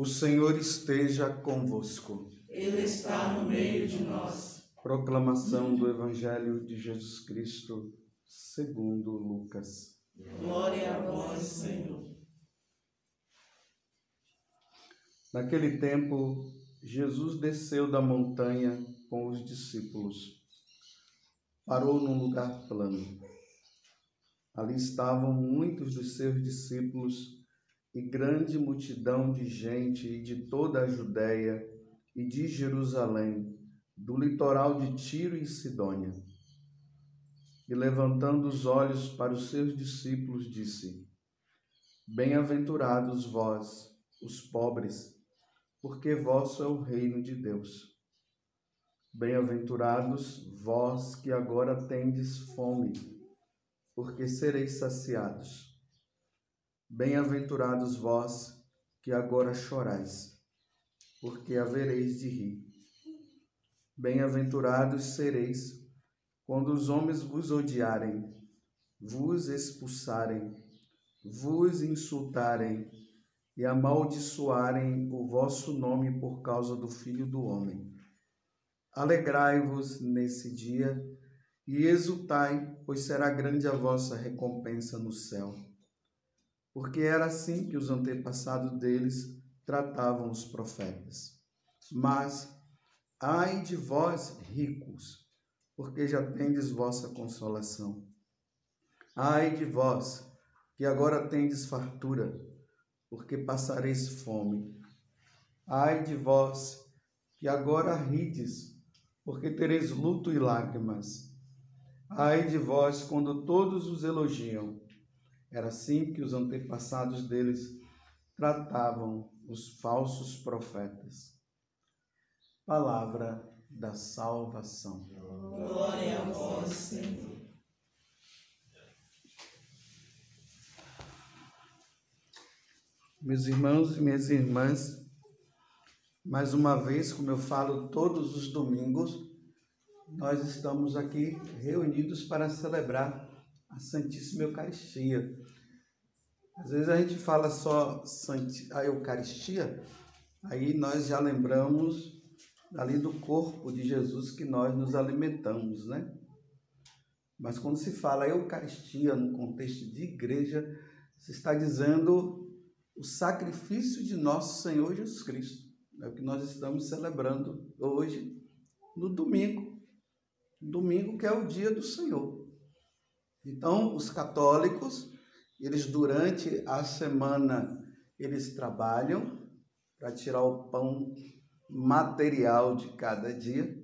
O Senhor esteja convosco. Ele está no meio de nós. Proclamação do Evangelho de Jesus Cristo, segundo Lucas. Glória a vós, Senhor. Naquele tempo, Jesus desceu da montanha com os discípulos. Parou num lugar plano. Ali estavam muitos dos seus discípulos e grande multidão de gente de toda a Judéia e de Jerusalém, do litoral de Tiro e Sidônia. E levantando os olhos para os seus discípulos, disse: Bem-aventurados vós, os pobres, porque vosso é o reino de Deus. Bem-aventurados vós que agora tendes fome, porque sereis saciados. Bem-aventurados vós que agora chorais, porque havereis de rir. Bem-aventurados sereis quando os homens vos odiarem, vos expulsarem, vos insultarem e amaldiçoarem o vosso nome por causa do Filho do Homem. Alegrai-vos nesse dia e exultai, pois será grande a vossa recompensa no céu porque era assim que os antepassados deles tratavam os profetas. Mas, ai de vós, ricos, porque já tendes vossa consolação. Ai de vós, que agora tendes fartura, porque passareis fome. Ai de vós, que agora rides, porque tereis luto e lágrimas. Ai de vós, quando todos os elogiam era assim que os antepassados deles tratavam os falsos profetas. Palavra da salvação. Glória a vós, Senhor. Meus irmãos e minhas irmãs, mais uma vez, como eu falo todos os domingos, nós estamos aqui reunidos para celebrar a Santíssima Eucaristia. Às vezes a gente fala só a Eucaristia, aí nós já lembramos ali do corpo de Jesus que nós nos alimentamos, né? Mas quando se fala Eucaristia no contexto de igreja, se está dizendo o sacrifício de nosso Senhor Jesus Cristo. É o que nós estamos celebrando hoje, no domingo. Domingo que é o dia do Senhor. Então, os católicos, eles durante a semana, eles trabalham para tirar o pão material de cada dia.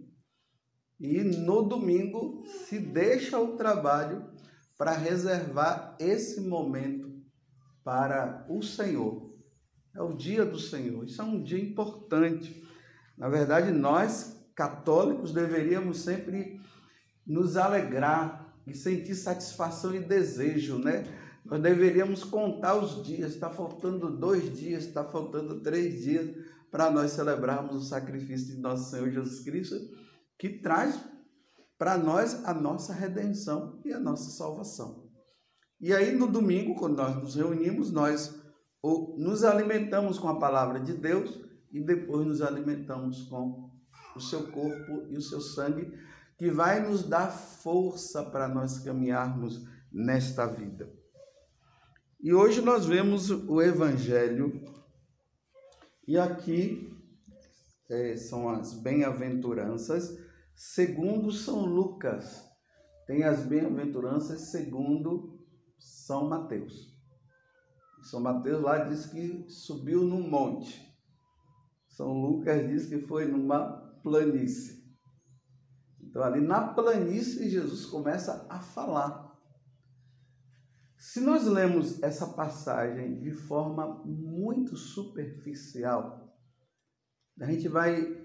E no domingo se deixa o trabalho para reservar esse momento para o Senhor. É o dia do Senhor. Isso é um dia importante. Na verdade, nós católicos deveríamos sempre nos alegrar e sentir satisfação e desejo, né? Nós deveríamos contar os dias, está faltando dois dias, está faltando três dias para nós celebrarmos o sacrifício de nosso Senhor Jesus Cristo, que traz para nós a nossa redenção e a nossa salvação. E aí no domingo, quando nós nos reunimos, nós nos alimentamos com a palavra de Deus e depois nos alimentamos com o seu corpo e o seu sangue que vai nos dar força para nós caminharmos nesta vida. E hoje nós vemos o Evangelho, e aqui é, são as bem-aventuranças segundo São Lucas. Tem as bem-aventuranças segundo São Mateus. São Mateus lá diz que subiu num monte. São Lucas diz que foi numa planície. Então, ali na planície, Jesus começa a falar. Se nós lemos essa passagem de forma muito superficial, a gente vai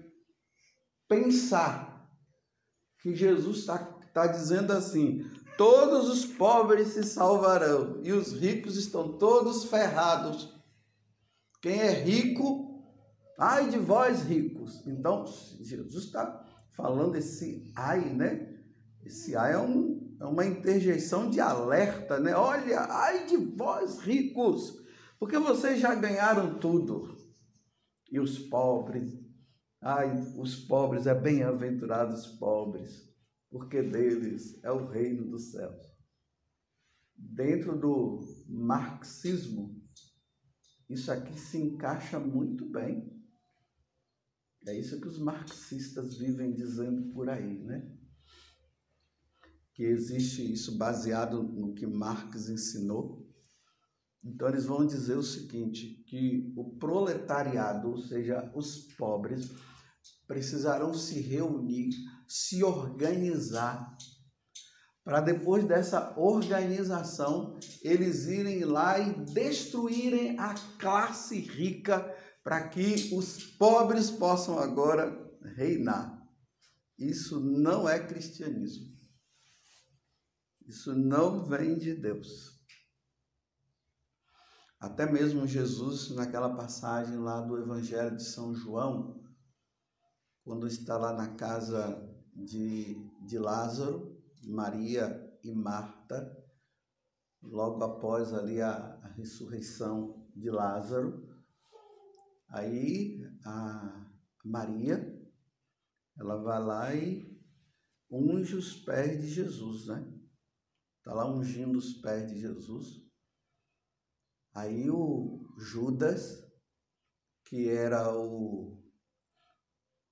pensar que Jesus está tá dizendo assim: todos os pobres se salvarão e os ricos estão todos ferrados. Quem é rico, ai de vós ricos. Então, Jesus está falando esse ai, né? Esse ai é, um, é uma interjeição de alerta, né? Olha, ai de vós ricos, porque vocês já ganharam tudo. e os pobres. Ai, os pobres, é bem-aventurados os pobres, porque deles é o reino dos céus. Dentro do marxismo, isso aqui se encaixa muito bem. É isso que os marxistas vivem dizendo por aí, né? Que existe isso baseado no que Marx ensinou. Então eles vão dizer o seguinte, que o proletariado, ou seja, os pobres, precisarão se reunir, se organizar para depois dessa organização eles irem lá e destruírem a classe rica para que os pobres possam agora reinar. Isso não é cristianismo. Isso não vem de Deus. Até mesmo Jesus, naquela passagem lá do Evangelho de São João, quando está lá na casa de, de Lázaro, Maria e Marta, logo após ali a, a ressurreição de Lázaro, aí a Maria, ela vai lá e unge os pés de Jesus, né? Está lá ungindo os pés de Jesus. Aí o Judas, que era o,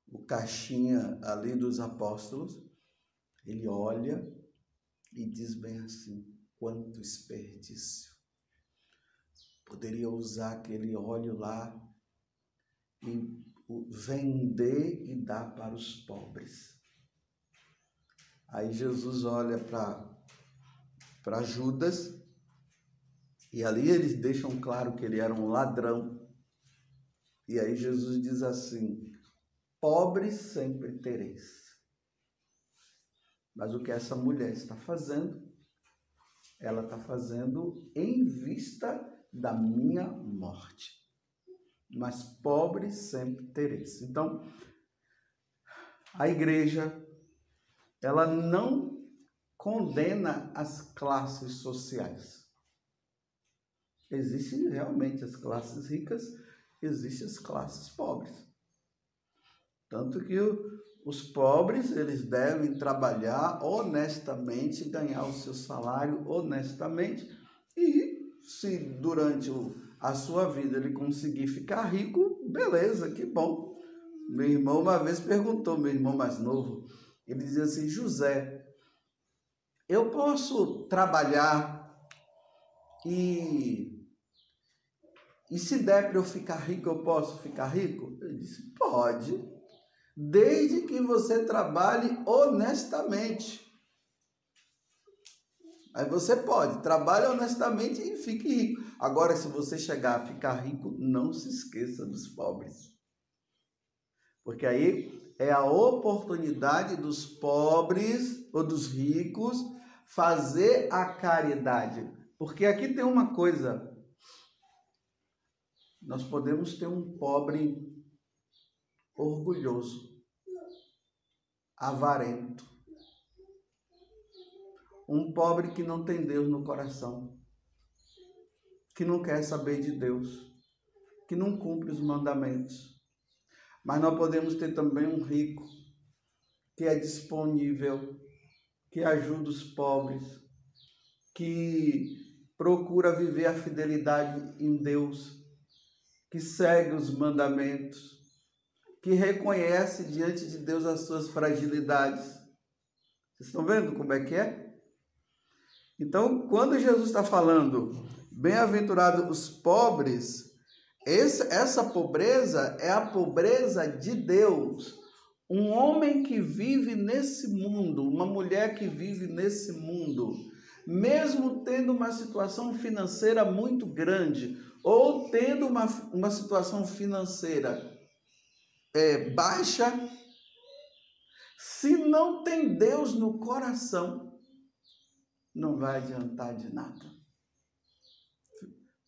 o caixinha ali dos apóstolos, ele olha e diz bem assim: quanto desperdício. Poderia usar aquele óleo lá e vender e dar para os pobres. Aí Jesus olha para Judas e ali eles deixam claro que ele era um ladrão. E aí Jesus diz assim: pobres sempre tereis. Mas o que essa mulher está fazendo, ela está fazendo em vista da minha morte. Mas pobre sempre tereis. Então, a igreja, ela não condena as classes sociais. Existem realmente as classes ricas, existem as classes pobres. Tanto que os pobres, eles devem trabalhar honestamente, ganhar o seu salário honestamente e se durante a sua vida ele conseguir ficar rico, beleza, que bom. Meu irmão uma vez perguntou, meu irmão mais novo, ele dizia assim, José, eu posso trabalhar e e se der para eu ficar rico, eu posso ficar rico? Ele disse, pode desde que você trabalhe honestamente. Aí você pode, trabalhe honestamente e fique rico. Agora, se você chegar a ficar rico, não se esqueça dos pobres. Porque aí é a oportunidade dos pobres ou dos ricos fazer a caridade. Porque aqui tem uma coisa. Nós podemos ter um pobre orgulhoso, avarento. Um pobre que não tem Deus no coração, que não quer saber de Deus, que não cumpre os mandamentos. Mas nós podemos ter também um rico que é disponível, que ajuda os pobres, que procura viver a fidelidade em Deus, que segue os mandamentos, que reconhece diante de Deus as suas fragilidades. Vocês estão vendo como é que é? Então, quando Jesus está falando, bem-aventurados os pobres, esse, essa pobreza é a pobreza de Deus. Um homem que vive nesse mundo, uma mulher que vive nesse mundo, mesmo tendo uma situação financeira muito grande, ou tendo uma, uma situação financeira é, baixa, se não tem Deus no coração, não vai adiantar de nada.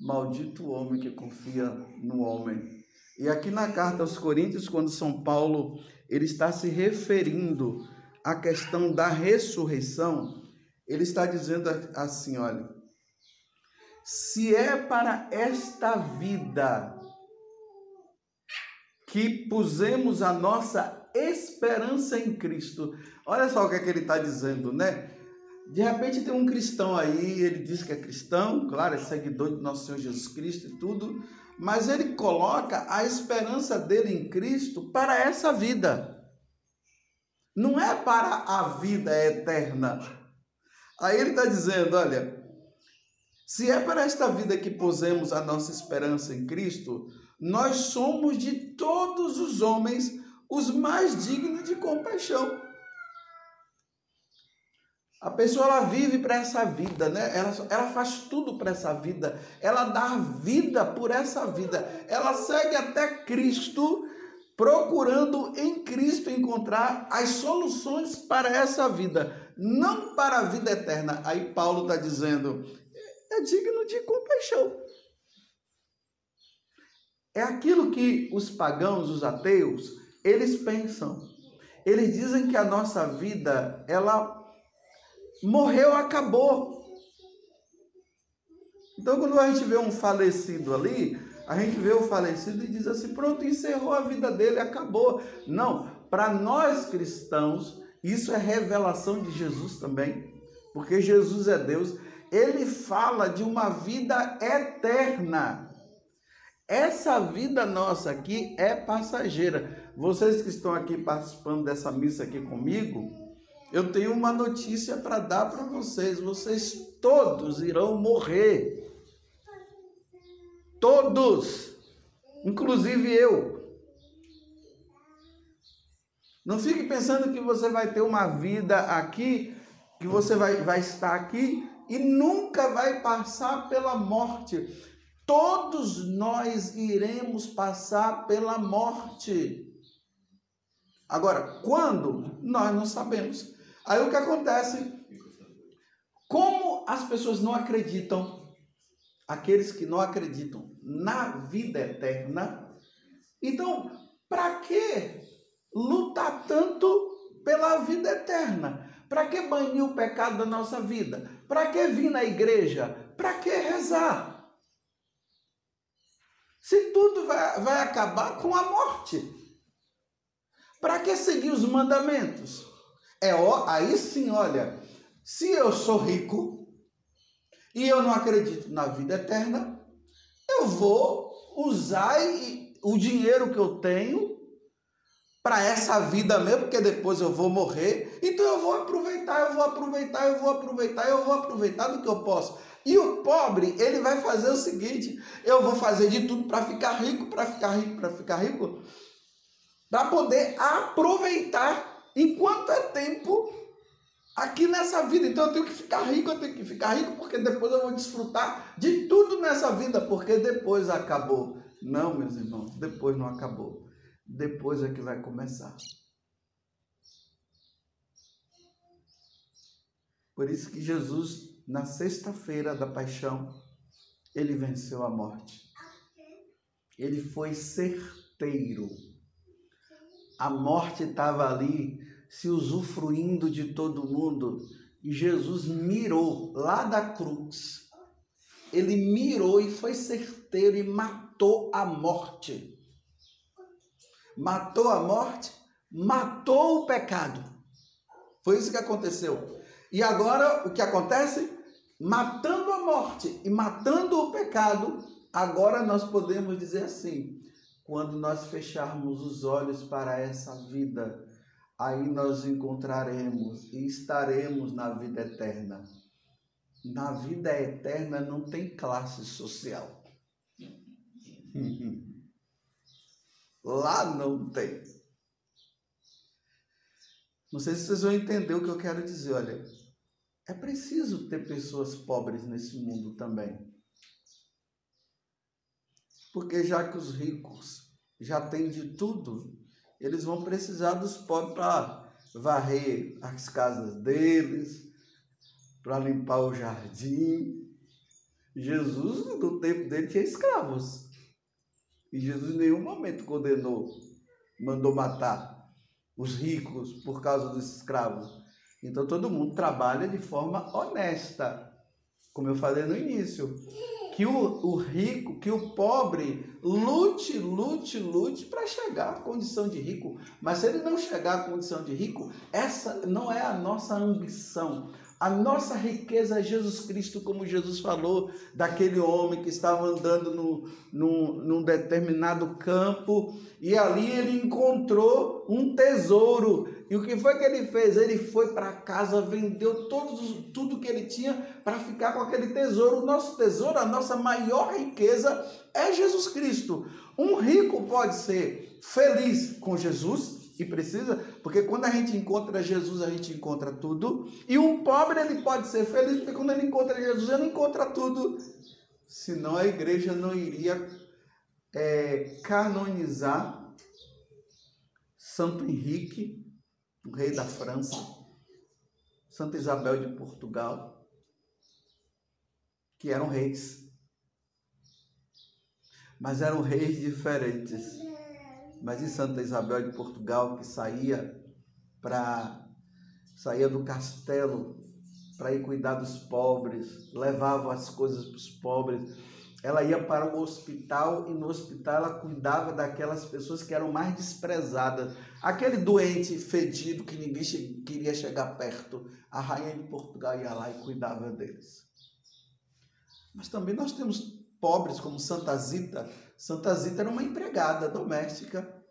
Maldito o homem que confia no homem. E aqui na carta aos Coríntios, quando São Paulo ele está se referindo à questão da ressurreição, ele está dizendo assim, olha, se é para esta vida que pusemos a nossa esperança em Cristo. Olha só o que, é que ele está dizendo, né? De repente tem um cristão aí, ele diz que é cristão, claro, é seguidor de nosso Senhor Jesus Cristo e tudo, mas ele coloca a esperança dele em Cristo para essa vida. Não é para a vida eterna. Aí ele está dizendo: olha, se é para esta vida que pusemos a nossa esperança em Cristo, nós somos de todos os homens os mais dignos de compaixão. A pessoa ela vive para essa vida, né? Ela, ela faz tudo para essa vida. Ela dá vida por essa vida. Ela segue até Cristo, procurando em Cristo encontrar as soluções para essa vida, não para a vida eterna. Aí Paulo está dizendo: é digno de compaixão. É aquilo que os pagãos, os ateus, eles pensam. Eles dizem que a nossa vida, ela morreu, acabou. Então, quando a gente vê um falecido ali, a gente vê o falecido e diz assim: pronto, encerrou a vida dele, acabou. Não, para nós cristãos, isso é revelação de Jesus também, porque Jesus é Deus, ele fala de uma vida eterna. Essa vida nossa aqui é passageira. Vocês que estão aqui participando dessa missa aqui comigo, eu tenho uma notícia para dar para vocês: vocês todos irão morrer. Todos, inclusive eu. Não fique pensando que você vai ter uma vida aqui, que você vai, vai estar aqui e nunca vai passar pela morte. Todos nós iremos passar pela morte. Agora, quando? Nós não sabemos. Aí o que acontece? Como as pessoas não acreditam, aqueles que não acreditam na vida eterna, então, para que lutar tanto pela vida eterna? Para que banir o pecado da nossa vida? Para que vir na igreja? Para que rezar? Se tudo vai, vai acabar com a morte. Para que seguir os mandamentos? É ó, aí sim, olha, se eu sou rico e eu não acredito na vida eterna, eu vou usar o dinheiro que eu tenho para essa vida mesmo, porque depois eu vou morrer. Então eu vou aproveitar, eu vou aproveitar, eu vou aproveitar, eu vou aproveitar do que eu posso. E o pobre, ele vai fazer o seguinte: eu vou fazer de tudo para ficar rico, para ficar rico, para ficar rico, para poder aproveitar enquanto é tempo aqui nessa vida. Então eu tenho que ficar rico, eu tenho que ficar rico, porque depois eu vou desfrutar de tudo nessa vida, porque depois acabou. Não, meus irmãos, depois não acabou. Depois é que vai começar. Por isso que Jesus, na sexta-feira da paixão, ele venceu a morte. Ele foi certeiro a morte estava ali se usufruindo de todo mundo e Jesus mirou lá da cruz. Ele mirou e foi certeiro e matou a morte. Matou a morte, matou o pecado. Foi isso que aconteceu. E agora o que acontece? Matando a morte e matando o pecado, agora nós podemos dizer assim: quando nós fecharmos os olhos para essa vida, aí nós encontraremos e estaremos na vida eterna. Na vida eterna não tem classe social. Lá não tem. Não sei se vocês vão entender o que eu quero dizer. Olha, é preciso ter pessoas pobres nesse mundo também. Porque já que os ricos já têm de tudo, eles vão precisar dos pobres para varrer as casas deles, para limpar o jardim. Jesus, no tempo dele, tinha escravos. E Jesus em nenhum momento condenou, mandou matar os ricos por causa dos escravos. Então todo mundo trabalha de forma honesta, como eu falei no início. Que o, o rico, que o pobre lute, lute, lute para chegar à condição de rico. Mas se ele não chegar à condição de rico, essa não é a nossa ambição. A nossa riqueza é Jesus Cristo, como Jesus falou daquele homem que estava andando no, no, num determinado campo e ali ele encontrou um tesouro. E o que foi que ele fez? Ele foi para casa, vendeu todos, tudo que ele tinha para ficar com aquele tesouro. O nosso tesouro, a nossa maior riqueza é Jesus Cristo. Um rico pode ser feliz com Jesus, que precisa, porque quando a gente encontra Jesus, a gente encontra tudo. E um pobre, ele pode ser feliz, porque quando ele encontra Jesus, ele encontra tudo. Senão a igreja não iria é, canonizar Santo Henrique, o rei da França, Santa Isabel de Portugal, que eram reis. Mas eram reis diferentes mas em Santa Isabel de Portugal, que saía para saía do castelo para ir cuidar dos pobres, levava as coisas para os pobres. Ela ia para o hospital e no hospital ela cuidava daquelas pessoas que eram mais desprezadas. Aquele doente fedido que ninguém che queria chegar perto, a rainha de Portugal ia lá e cuidava deles. Mas também nós temos pobres como Santa Zita. Santa Zita era uma empregada doméstica.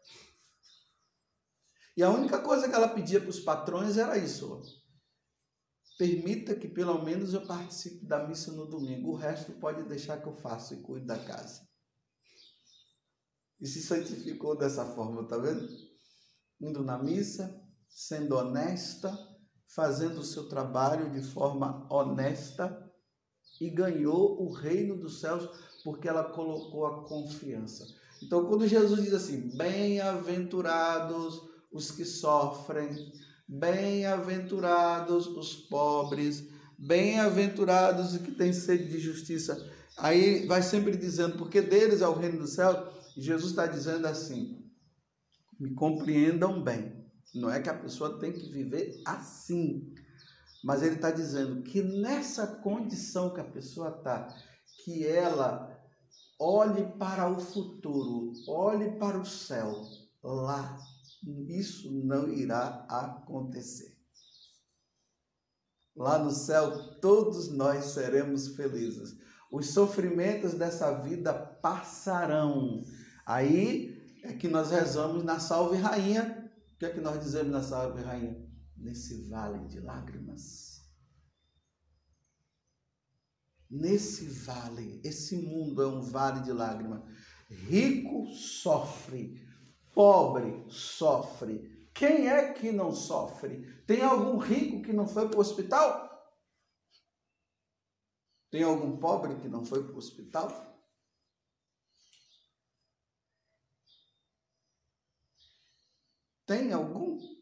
E a única coisa que ela pedia para os patrões era isso: permita que pelo menos eu participe da missa no domingo. O resto pode deixar que eu faça e cuide da casa. E se santificou dessa forma, tá vendo? Indo na missa, sendo honesta, fazendo o seu trabalho de forma honesta e ganhou o reino dos céus porque ela colocou a confiança. Então, quando Jesus diz assim: bem-aventurados os que sofrem, bem-aventurados os pobres, bem-aventurados os que têm sede de justiça. Aí vai sempre dizendo, porque deles é o reino do céu. Jesus está dizendo assim: me compreendam bem. Não é que a pessoa tem que viver assim, mas ele está dizendo que nessa condição que a pessoa está, que ela olhe para o futuro, olhe para o céu, lá isso não irá acontecer. Lá no céu, todos nós seremos felizes. Os sofrimentos dessa vida passarão. Aí é que nós rezamos na Salve Rainha. O que é que nós dizemos na Salve Rainha? Nesse vale de lágrimas. Nesse vale, esse mundo é um vale de lágrimas. Rico sofre, pobre sofre. Quem é que não sofre? Tem algum rico que não foi para o hospital? Tem algum pobre que não foi para o hospital? Tem algum?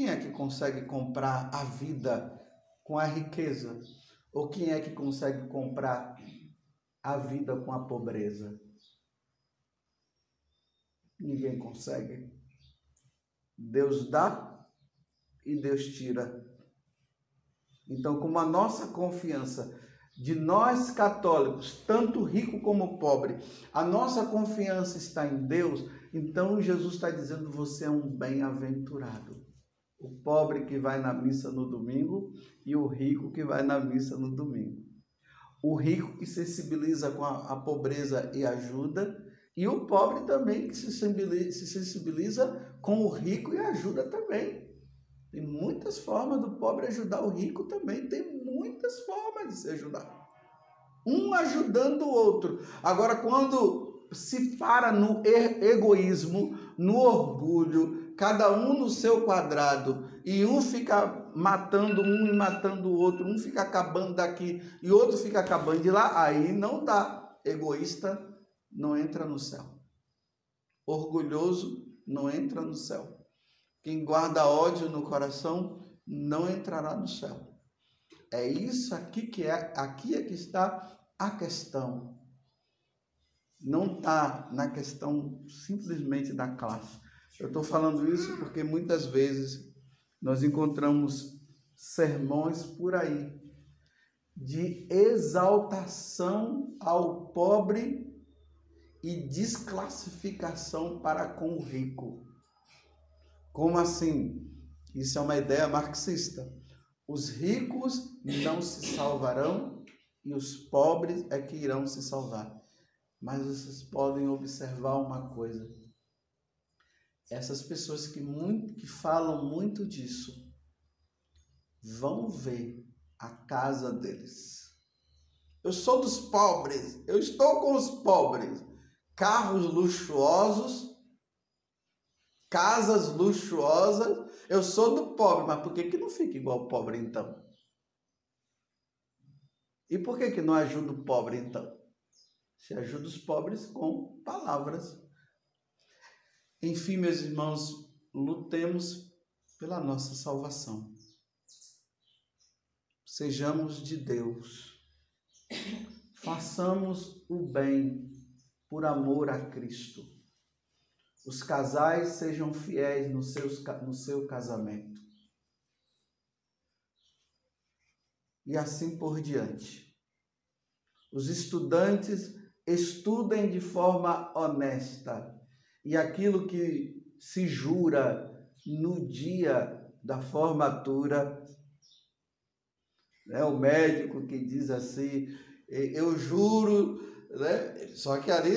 Quem é que consegue comprar a vida com a riqueza? Ou quem é que consegue comprar a vida com a pobreza? Ninguém consegue. Deus dá e Deus tira. Então, como a nossa confiança de nós católicos, tanto rico como pobre, a nossa confiança está em Deus, então Jesus está dizendo: você é um bem-aventurado. O pobre que vai na missa no domingo e o rico que vai na missa no domingo. O rico que sensibiliza com a, a pobreza e ajuda, e o pobre também que se sensibiliza, se sensibiliza com o rico e ajuda também. Tem muitas formas do pobre ajudar o rico também. Tem muitas formas de se ajudar. Um ajudando o outro. Agora, quando se para no egoísmo, no orgulho, cada um no seu quadrado, e um fica matando um e matando o outro, um fica acabando daqui e outro fica acabando de lá, aí não dá. Egoísta não entra no céu. Orgulhoso não entra no céu. Quem guarda ódio no coração não entrará no céu. É isso aqui que é, aqui é que está a questão. Não está na questão simplesmente da classe. Eu estou falando isso porque muitas vezes nós encontramos sermões por aí de exaltação ao pobre e desclassificação para com o rico. Como assim? Isso é uma ideia marxista. Os ricos não se salvarão e os pobres é que irão se salvar. Mas vocês podem observar uma coisa. Essas pessoas que, muito, que falam muito disso vão ver a casa deles. Eu sou dos pobres, eu estou com os pobres. Carros luxuosos, casas luxuosas. Eu sou do pobre, mas por que, que não fica igual o pobre então? E por que, que não ajuda o pobre então? Se ajuda os pobres com palavras. Enfim, meus irmãos, lutemos pela nossa salvação. Sejamos de Deus. Façamos o bem por amor a Cristo. Os casais sejam fiéis no, seus, no seu casamento. E assim por diante. Os estudantes estudem de forma honesta e aquilo que se jura no dia da formatura, né? o médico que diz assim, eu juro, né? só que ali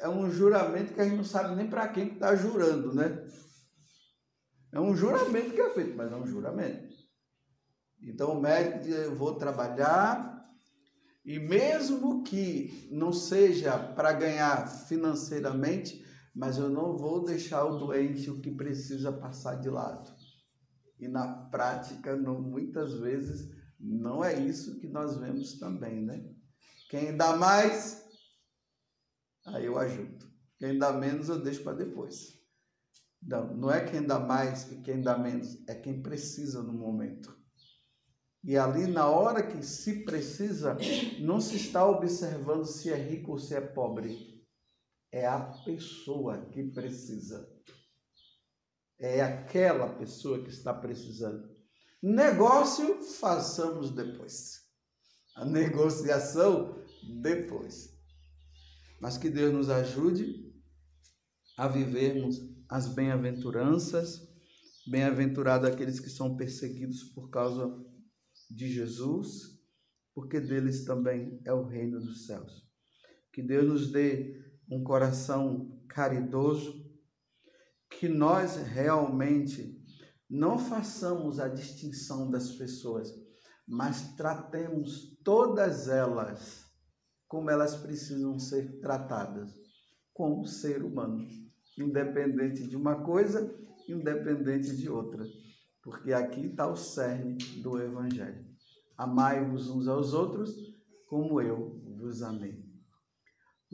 é um juramento que a gente não sabe nem para quem está jurando, né? É um juramento que é feito, mas é um juramento. Então o médico diz, eu vou trabalhar e mesmo que não seja para ganhar financeiramente, mas eu não vou deixar o doente o que precisa passar de lado. E na prática, não, muitas vezes, não é isso que nós vemos também, né? Quem dá mais, aí eu ajudo. Quem dá menos, eu deixo para depois. Não, não é quem dá mais e quem dá menos, é quem precisa no momento. E ali, na hora que se precisa, não se está observando se é rico ou se é pobre. É a pessoa que precisa. É aquela pessoa que está precisando. Negócio, façamos depois. A negociação, depois. Mas que Deus nos ajude a vivermos as bem-aventuranças. Bem-aventurado aqueles que são perseguidos por causa de Jesus, porque deles também é o reino dos céus. Que Deus nos dê um coração caridoso, que nós realmente não façamos a distinção das pessoas, mas tratemos todas elas como elas precisam ser tratadas, como ser humano, independente de uma coisa, independente de outra porque aqui está o cerne do Evangelho. Amai-vos uns aos outros, como eu vos amei.